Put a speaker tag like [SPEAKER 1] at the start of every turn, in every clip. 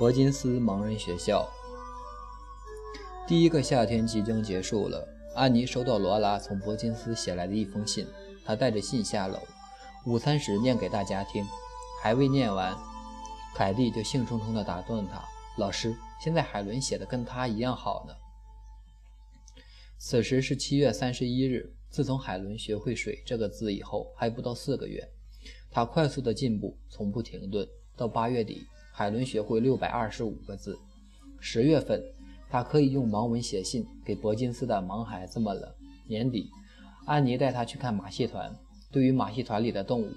[SPEAKER 1] 伯金斯盲人学校。第一个夏天即将结束了，安妮收到罗拉从伯金斯写来的一封信，她带着信下楼，午餐时念给大家听，还未念完，凯蒂就兴冲冲地打断他：“老师，现在海伦写的跟他一样好呢。”此时是七月三十一日。自从海伦学会“水”这个字以后，还不到四个月，他快速的进步从不停顿。到八月底，海伦学会六百二十五个字。十月份，他可以用盲文写信给伯金斯的盲孩子们了。年底，安妮带他去看马戏团。对于马戏团里的动物，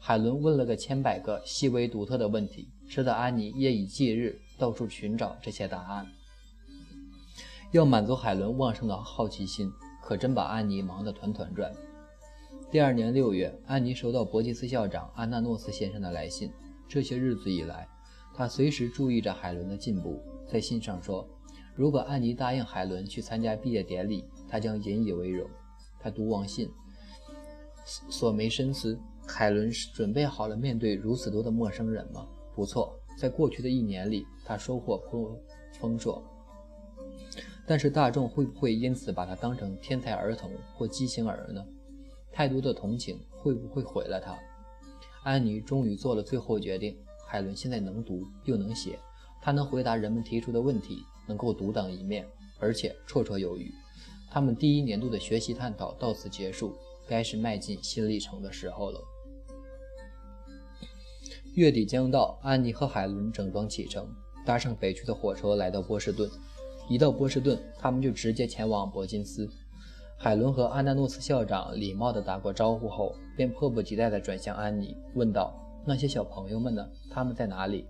[SPEAKER 1] 海伦问了个千百个细微独特的问题，使得安妮夜以继日到处寻找这些答案。要满足海伦旺盛的好奇心。可真把安妮忙得团团转。第二年六月，安妮收到伯吉斯校长安纳诺斯先生的来信。这些日子以来，他随时注意着海伦的进步。在信上说，如果安妮答应海伦去参加毕业典礼，他将引以为荣。他读完信，锁眉深思：海伦准备好了面对如此多的陌生人吗？不错，在过去的一年里，他收获颇丰硕。但是大众会不会因此把他当成天才儿童或畸形儿呢？太多的同情会不会毁了他？安妮终于做了最后决定：海伦现在能读又能写，他能回答人们提出的问题，能够独当一面，而且绰绰有余。他们第一年度的学习探讨到此结束，该是迈进新里程的时候了。月底将到，安妮和海伦整装启程，搭上北去的火车，来到波士顿。一到波士顿，他们就直接前往伯金斯。海伦和安纳诺斯校长礼貌地打过招呼后，便迫不及待地转向安妮，问道：“那些小朋友们呢？他们在哪里？”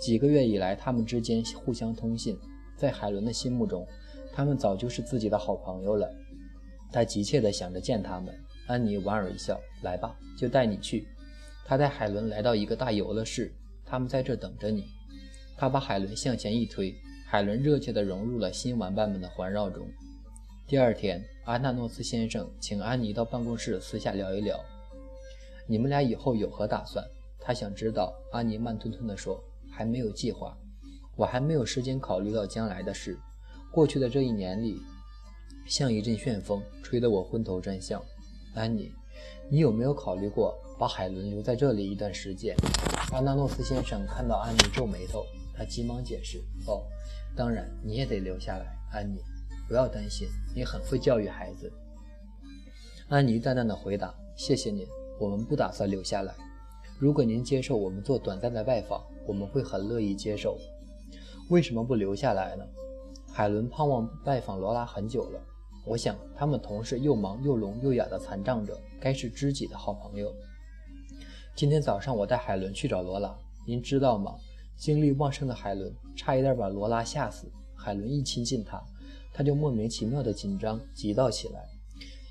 [SPEAKER 1] 几个月以来，他们之间互相通信，在海伦的心目中，他们早就是自己的好朋友了。他急切地想着见他们。安妮莞尔一笑：“来吧，就带你去。”他带海伦来到一个大游乐室，他们在这等着你。他把海伦向前一推。海伦热切地融入了新玩伴们的环绕中。第二天，阿纳诺斯先生请安妮到办公室私下聊一聊：“你们俩以后有何打算？”他想知道。安妮慢吞吞地说：“还没有计划，我还没有时间考虑到将来的事。过去的这一年里，像一阵旋风，吹得我昏头转向。”安妮，你有没有考虑过把海伦留在这里一段时间？阿纳诺斯先生看到安妮皱眉头，他急忙解释：“哦。”当然，你也得留下来，安妮。不要担心，你很会教育孩子。安妮淡淡的回答：“谢谢您，我们不打算留下来。如果您接受我们做短暂的拜访，我们会很乐意接受。为什么不留下来呢？”海伦盼望拜访罗拉很久了。我想，他们同是又忙又聋又哑的残障者，该是知己的好朋友。今天早上，我带海伦去找罗拉，您知道吗？精力旺盛的海伦差一点把罗拉吓死。海伦一亲近她，她就莫名其妙的紧张急躁起来，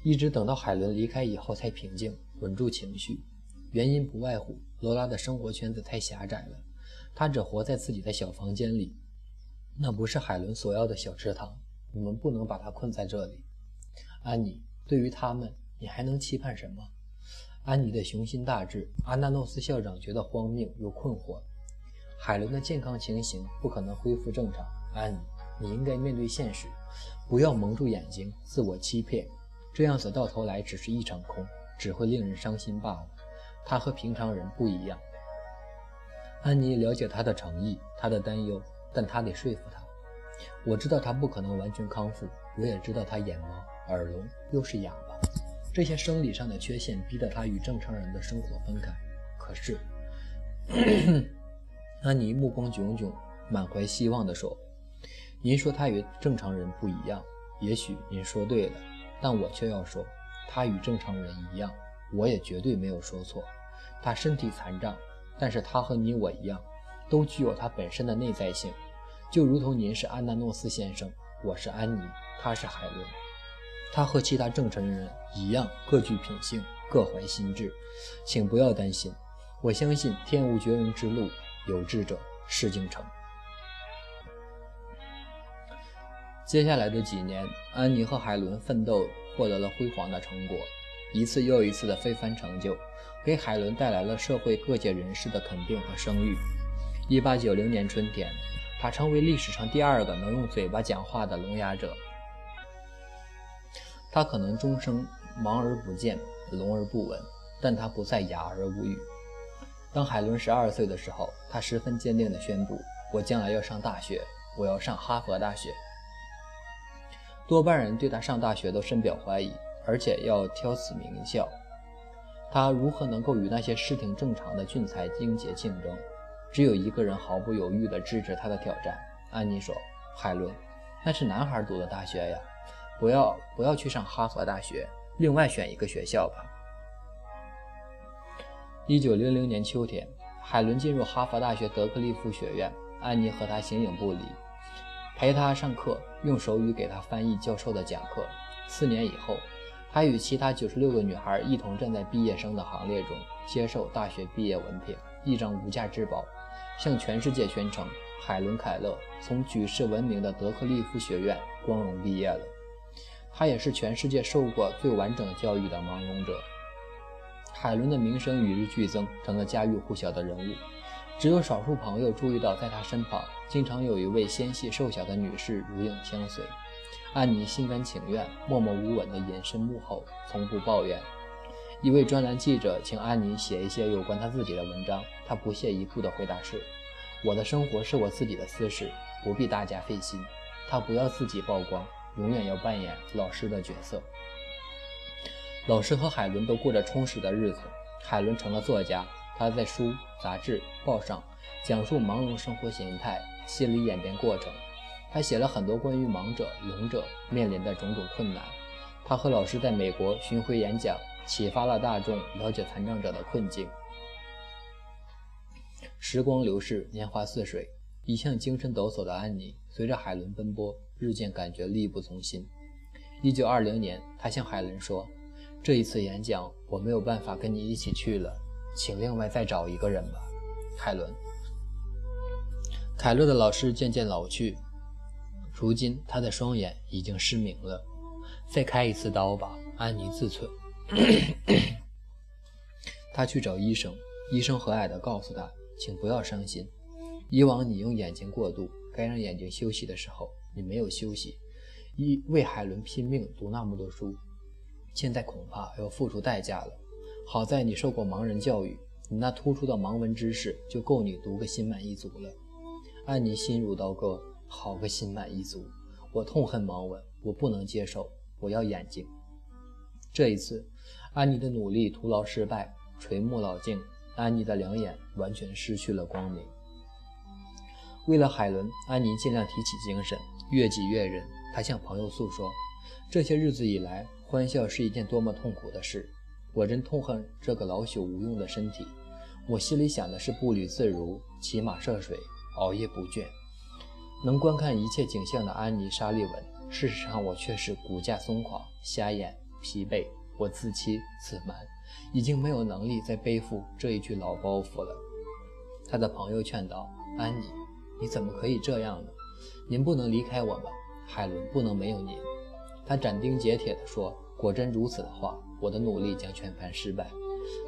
[SPEAKER 1] 一直等到海伦离开以后才平静，稳住情绪。原因不外乎罗拉的生活圈子太狭窄了，她只活在自己的小房间里，那不是海伦所要的小池塘。我们不能把她困在这里。安妮，对于他们，你还能期盼什么？安妮的雄心大志，阿纳诺斯校长觉得荒谬又困惑。海伦的健康情形不可能恢复正常。安妮，你应该面对现实，不要蒙住眼睛，自我欺骗，这样子到头来只是一场空，只会令人伤心罢了。他和平常人不一样。安妮了解他的诚意，他的担忧，但他得说服他。我知道他不可能完全康复，我也知道他眼盲、耳聋，又是哑巴，这些生理上的缺陷逼得他与正常人的生活分开。可是。安妮目光炯炯，满怀希望地说：“您说他与正常人不一样，也许您说对了，但我却要说，他与正常人一样。我也绝对没有说错。他身体残障，但是他和你我一样，都具有他本身的内在性，就如同您是安纳诺斯先生，我是安妮，他是海伦。他和其他正常人一样，各具品性，各怀心志。请不要担心，我相信天无绝人之路。”有志者事竟成。接下来的几年，安妮和海伦奋斗，获得了辉煌的成果，一次又一次的非凡成就，给海伦带来了社会各界人士的肯定和声誉。1890年春天，他成为历史上第二个能用嘴巴讲话的聋哑者。他可能终生盲而不见，聋而不闻，但他不再哑而无语。当海伦十二岁的时候，他十分坚定地宣布：“我将来要上大学，我要上哈佛大学。”多半人对他上大学都深表怀疑，而且要挑死名校。他如何能够与那些视听正常的俊才英杰竞争？只有一个人毫不犹豫地支持他的挑战。安妮说：“海伦，那是男孩读的大学呀，不要不要去上哈佛大学，另外选一个学校吧。”一九零零年秋天，海伦进入哈佛大学德克利夫学院。安妮和他形影不离，陪他上课，用手语给他翻译教授的讲课。四年以后，他与其他九十六个女孩一同站在毕业生的行列中，接受大学毕业文凭，一张无价之宝，向全世界宣称：海伦·凯勒从举世闻名的德克利夫学院光荣毕业了。他也是全世界受过最完整教育的盲聋者。海伦的名声与日俱增，成了家喻户晓的人物。只有少数朋友注意到，在他身旁经常有一位纤细瘦小的女士如影相随。安妮心甘情愿、默默无闻地隐身幕后，从不抱怨。一位专栏记者请安妮写一些有关她自己的文章，她不屑一顾的回答是：“我的生活是我自己的私事，不必大家费心。”她不要自己曝光，永远要扮演老师的角色。老师和海伦都过着充实的日子。海伦成了作家，他在书、杂志、报上讲述盲聋生活形态、心理演变过程。他写了很多关于盲者、聋者面临的种种困难。他和老师在美国巡回演讲，启发了大众了解残障者的困境。时光流逝，年华似水，一向精神抖擞的安妮，随着海伦奔波，日渐感觉力不从心。一九二零年，他向海伦说。这一次演讲我没有办法跟你一起去了，请另外再找一个人吧，海伦。凯勒的老师渐渐老去，如今他的双眼已经失明了。再开一次刀吧，安妮自忖。他去找医生，医生和蔼地告诉他：“请不要伤心，以往你用眼睛过度，该让眼睛休息的时候，你没有休息，一为海伦拼命读那么多书。”现在恐怕要付出代价了。好在你受过盲人教育，你那突出的盲文知识就够你读个心满意足了。安妮心如刀割，好个心满意足！我痛恨盲文，我不能接受，我要眼睛。这一次，安妮的努力徒劳失败，垂暮老境，安妮的两眼完全失去了光明。为了海伦，安妮尽量提起精神，越挤越忍。她向朋友诉说，这些日子以来。欢笑是一件多么痛苦的事！我真痛恨这个老朽无用的身体。我心里想的是步履自如、骑马涉水、熬夜不倦，能观看一切景象的安妮·沙利文。事实上，我却是骨架松垮、瞎眼、疲惫。我自欺自满，已经没有能力再背负这一具老包袱了。他的朋友劝道：“安妮，你怎么可以这样呢？您不能离开我们，海伦不能没有您。”他斩钉截铁地说：“果真如此的话，我的努力将全盘失败。”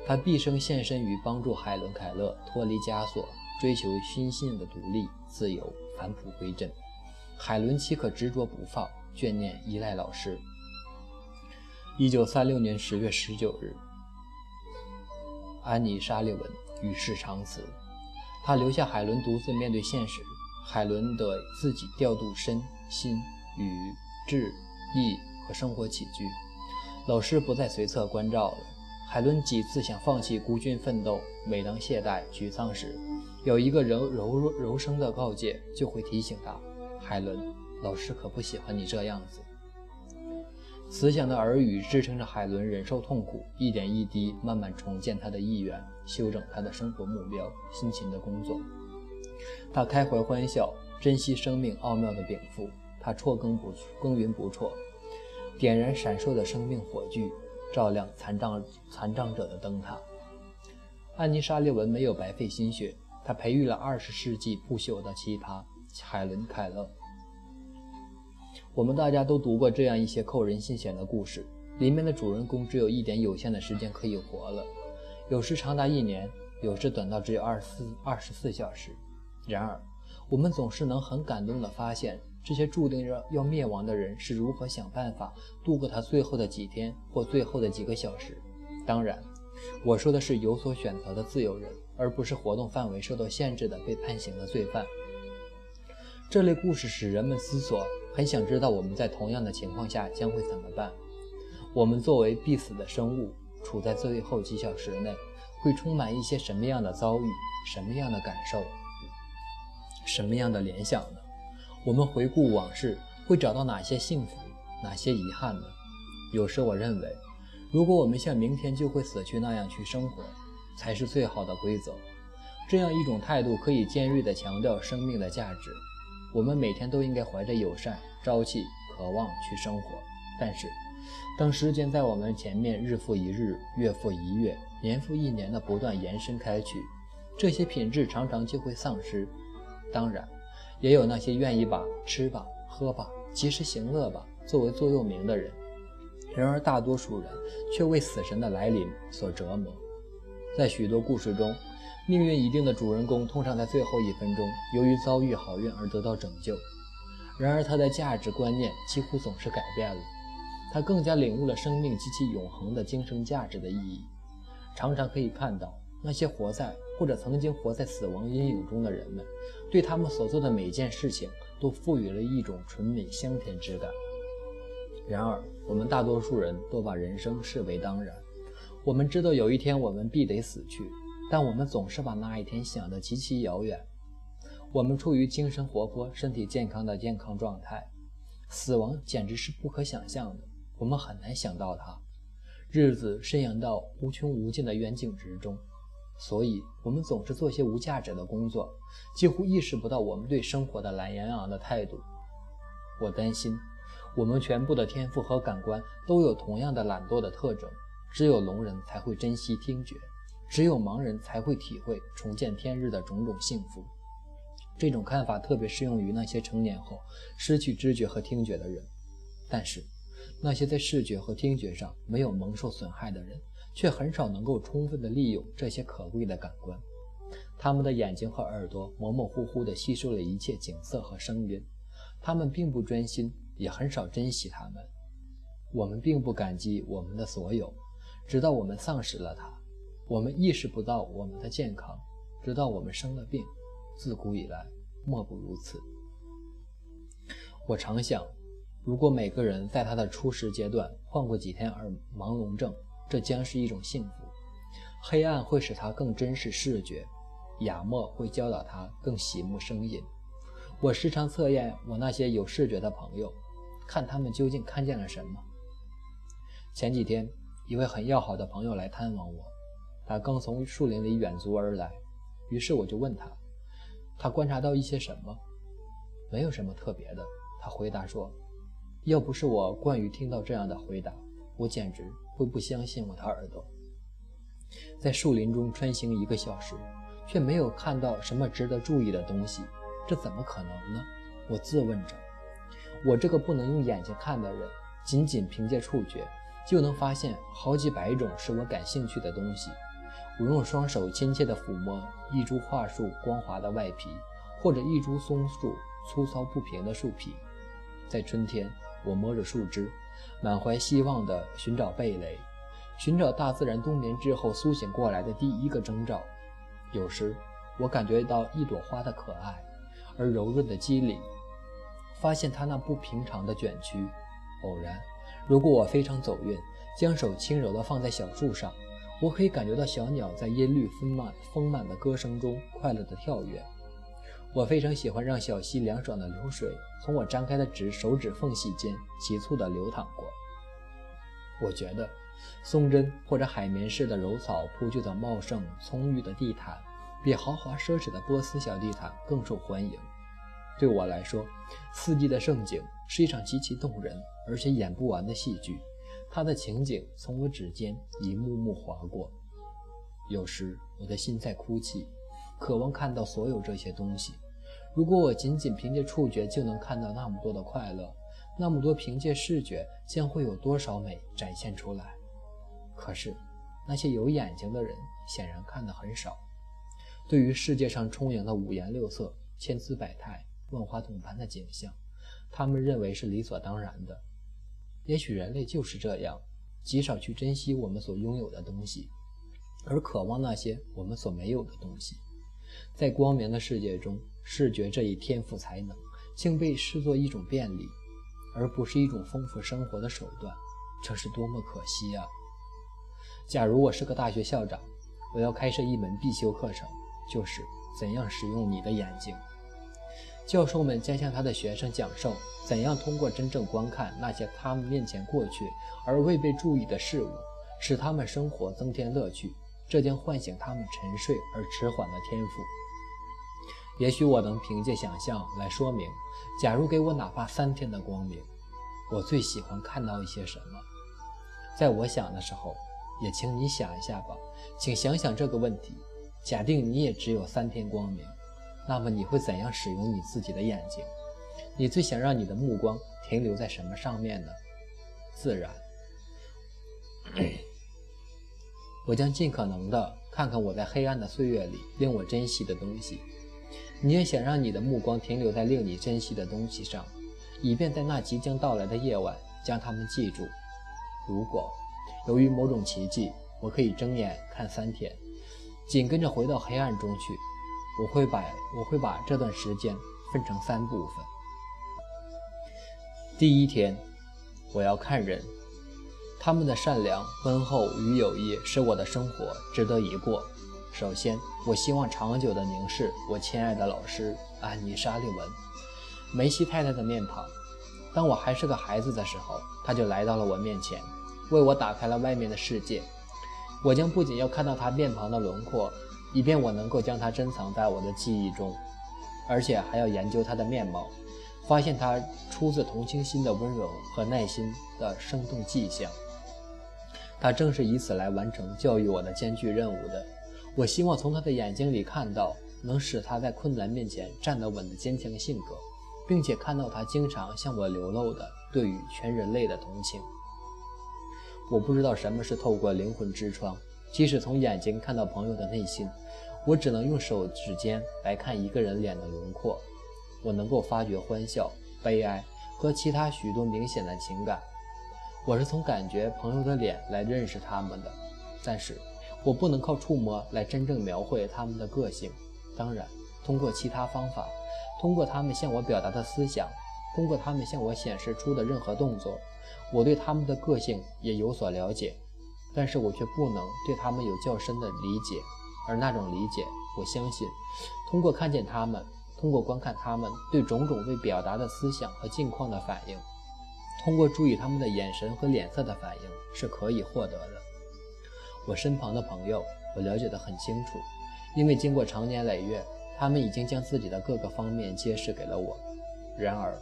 [SPEAKER 1] 他毕生献身于帮助海伦·凯勒脱离枷锁，追求心性的独立、自由、返璞归真。海伦岂可执着不放、眷念依赖老师？一九三六年十月十九日，安妮·沙利文与世长辞。他留下海伦独自面对现实。海伦得自己调度身心与智。意和生活起居，老师不再随侧关照了。海伦几次想放弃孤军奋斗，每当懈怠沮丧时，有一个柔柔柔声的告诫就会提醒他：“海伦，老师可不喜欢你这样子。”慈祥的耳语支撑着海伦忍受痛苦，一点一滴慢慢重建他的意愿，修整他的生活目标，辛勤的工作。他开怀欢笑，珍惜生命奥妙的禀赋。他辍耕不耕耘不辍，点燃闪烁的生命火炬，照亮残障残障者的灯塔。安妮·沙利文没有白费心血，他培育了二十世纪不朽的奇葩海伦·凯勒。我们大家都读过这样一些扣人心弦的故事，里面的主人公只有一点有限的时间可以活了，有时长达一年，有时短到只有二十四二十四小时。然而，我们总是能很感动地发现，这些注定着要灭亡的人是如何想办法度过他最后的几天或最后的几个小时。当然，我说的是有所选择的自由人，而不是活动范围受到限制的被判刑的罪犯。这类故事使人们思索，很想知道我们在同样的情况下将会怎么办。我们作为必死的生物，处在最后几小时内，会充满一些什么样的遭遇、什么样的感受、什么样的联想呢？我们回顾往事，会找到哪些幸福、哪些遗憾呢？有时我认为，如果我们像明天就会死去那样去生活，才是最好的规则。这样一种态度可以尖锐地强调生命的价值。我们每天都应该怀着友善、朝气、渴望去生活。但是，当时间在我们前面日复一日、月复一月、年复一年的不断延伸开去，这些品质常常就会丧失。当然，也有那些愿意把吃吧、喝吧、及时行乐吧作为座右铭的人。然而，大多数人却为死神的来临所折磨。在许多故事中，命运已定的主人公通常在最后一分钟，由于遭遇好运而得到拯救。然而，他的价值观念几乎总是改变了。他更加领悟了生命及其永恒的精神价值的意义。常常可以看到，那些活在或者曾经活在死亡阴影中的人们，对他们所做的每件事情都赋予了一种纯美香甜之感。然而，我们大多数人都把人生视为当然。我们知道有一天我们必得死去，但我们总是把那一天想得极其遥远。我们处于精神活泼、身体健康的健康状态，死亡简直是不可想象的。我们很难想到它。日子伸延到无穷无尽的远景之中，所以我们总是做些无价值的工作，几乎意识不到我们对生活的懒洋洋的态度。我担心。我们全部的天赋和感官都有同样的懒惰的特征。只有聋人才会珍惜听觉，只有盲人才会体会重见天日的种种幸福。这种看法特别适用于那些成年后失去知觉和听觉的人。但是，那些在视觉和听觉上没有蒙受损害的人，却很少能够充分地利用这些可贵的感官。他们的眼睛和耳朵模模糊糊地吸收了一切景色和声音，他们并不专心。也很少珍惜他们。我们并不感激我们的所有，直到我们丧失了它；我们意识不到我们的健康，直到我们生了病。自古以来，莫不如此。我常想，如果每个人在他的初始阶段患过几天耳盲聋症，这将是一种幸福。黑暗会使他更珍视视觉，哑默会教导他更喜慕声音。我时常测验我那些有视觉的朋友。看他们究竟看见了什么。前几天，一位很要好的朋友来探望我，他刚从树林里远足而来，于是我就问他，他观察到一些什么？没有什么特别的，他回答说。要不是我惯于听到这样的回答，我简直会不相信我的耳朵。在树林中穿行一个小时，却没有看到什么值得注意的东西，这怎么可能呢？我自问着。我这个不能用眼睛看的人，仅仅凭借触觉，就能发现好几百种使我感兴趣的东西。我用双手亲切地抚摸一株桦树光滑的外皮，或者一株松树粗糙不平的树皮。在春天，我摸着树枝，满怀希望地寻找蓓蕾，寻找大自然冬眠之后苏醒过来的第一个征兆。有时，我感觉到一朵花的可爱而柔润的肌理。发现它那不平常的卷曲。偶然，如果我非常走运，将手轻柔地放在小树上，我可以感觉到小鸟在音律丰满、丰满的歌声中快乐地跳跃。我非常喜欢让小溪凉爽的流水从我张开的指手指缝隙间急促地流淌过。我觉得，松针或者海绵似的柔草铺就的茂盛葱郁的地毯，比豪华奢侈的波斯小地毯更受欢迎。对我来说，四季的盛景是一场极其动人而且演不完的戏剧。它的情景从我指尖一幕幕划过。有时我的心在哭泣，渴望看到所有这些东西。如果我仅仅凭借触觉就能看到那么多的快乐，那么多凭借视觉将会有多少美展现出来？可是，那些有眼睛的人显然看得很少。对于世界上充盈的五颜六色、千姿百态、万花筒般的景象，他们认为是理所当然的。也许人类就是这样，极少去珍惜我们所拥有的东西，而渴望那些我们所没有的东西。在光明的世界中，视觉这一天赋才能，竟被视作一种便利，而不是一种丰富生活的手段。这是多么可惜啊！假如我是个大学校长，我要开设一门必修课程，就是怎样使用你的眼睛。教授们将向他的学生讲授怎样通过真正观看那些他们面前过去而未被注意的事物，使他们生活增添乐趣。这将唤醒他们沉睡而迟缓的天赋。也许我能凭借想象来说明：假如给我哪怕三天的光明，我最喜欢看到一些什么？在我想的时候，也请你想一下吧。请想想这个问题：假定你也只有三天光明，那么你会怎样使用你自己的眼睛？你最想让你的目光停留在什么上面呢？自然。我将尽可能的看看我在黑暗的岁月里令我珍惜的东西。你也想让你的目光停留在令你珍惜的东西上，以便在那即将到来的夜晚将它们记住。如果由于某种奇迹，我可以睁眼看三天，紧跟着回到黑暗中去，我会把我会把这段时间分成三部分。第一天，我要看人。他们的善良、温厚与友谊使我的生活值得一过。首先，我希望长久地凝视我亲爱的老师安妮·沙利文，梅西太太的面庞。当我还是个孩子的时候，她就来到了我面前，为我打开了外面的世界。我将不仅要看到她面庞的轮廓，以便我能够将它珍藏在我的记忆中，而且还要研究它的面貌，发现它出自同情心的温柔和耐心的生动迹象。他正是以此来完成教育我的艰巨任务的。我希望从他的眼睛里看到能使他在困难面前站得稳的坚强性格，并且看到他经常向我流露的对于全人类的同情。我不知道什么是透过灵魂之窗，即使从眼睛看到朋友的内心，我只能用手指尖来看一个人脸的轮廓。我能够发觉欢笑、悲哀和其他许多明显的情感。我是从感觉朋友的脸来认识他们的，但是我不能靠触摸来真正描绘他们的个性。当然，通过其他方法，通过他们向我表达的思想，通过他们向我显示出的任何动作，我对他们的个性也有所了解。但是我却不能对他们有较深的理解，而那种理解，我相信，通过看见他们，通过观看他们对种种未表达的思想和境况的反应。通过注意他们的眼神和脸色的反应是可以获得的。我身旁的朋友，我了解得很清楚，因为经过长年累月，他们已经将自己的各个方面揭示给了我。然而，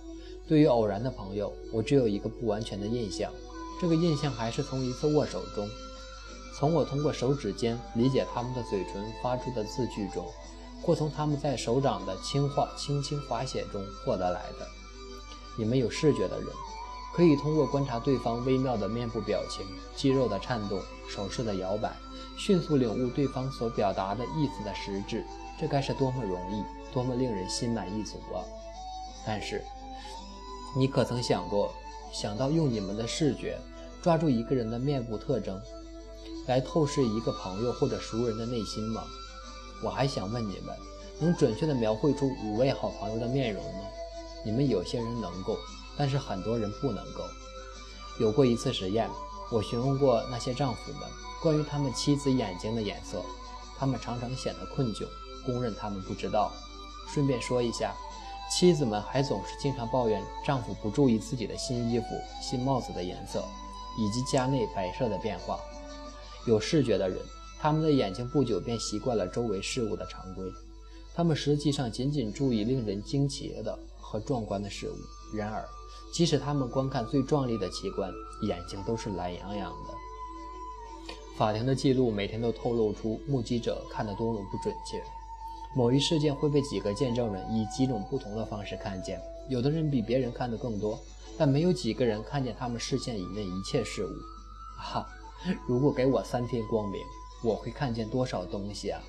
[SPEAKER 1] 对于偶然的朋友，我只有一个不完全的印象。这个印象还是从一次握手中，从我通过手指尖理解他们的嘴唇发出的字句中，或从他们在手掌的轻划轻轻划写中获得来的。你们有视觉的人。可以通过观察对方微妙的面部表情、肌肉的颤动、手势的摇摆，迅速领悟对方所表达的意思的实质。这该是多么容易，多么令人心满意足啊！但是，你可曾想过，想到用你们的视觉抓住一个人的面部特征，来透视一个朋友或者熟人的内心吗？我还想问你们，能准确地描绘出五位好朋友的面容吗？你们有些人能够。但是很多人不能够。有过一次实验，我询问过那些丈夫们关于他们妻子眼睛的颜色，他们常常显得困窘，公认他们不知道。顺便说一下，妻子们还总是经常抱怨丈夫不注意自己的新衣服、新帽子的颜色，以及家内摆设的变化。有视觉的人，他们的眼睛不久便习惯了周围事物的常规，他们实际上仅仅注意令人惊奇的和壮观的事物。然而，即使他们观看最壮丽的奇观，眼睛都是懒洋洋的。法庭的记录每天都透露出目击者看得多么不准确。某一事件会被几个见证人以几种不同的方式看见，有的人比别人看得更多，但没有几个人看见他们视线以内一切事物。哈，如果给我三天光明，我会看见多少东西啊！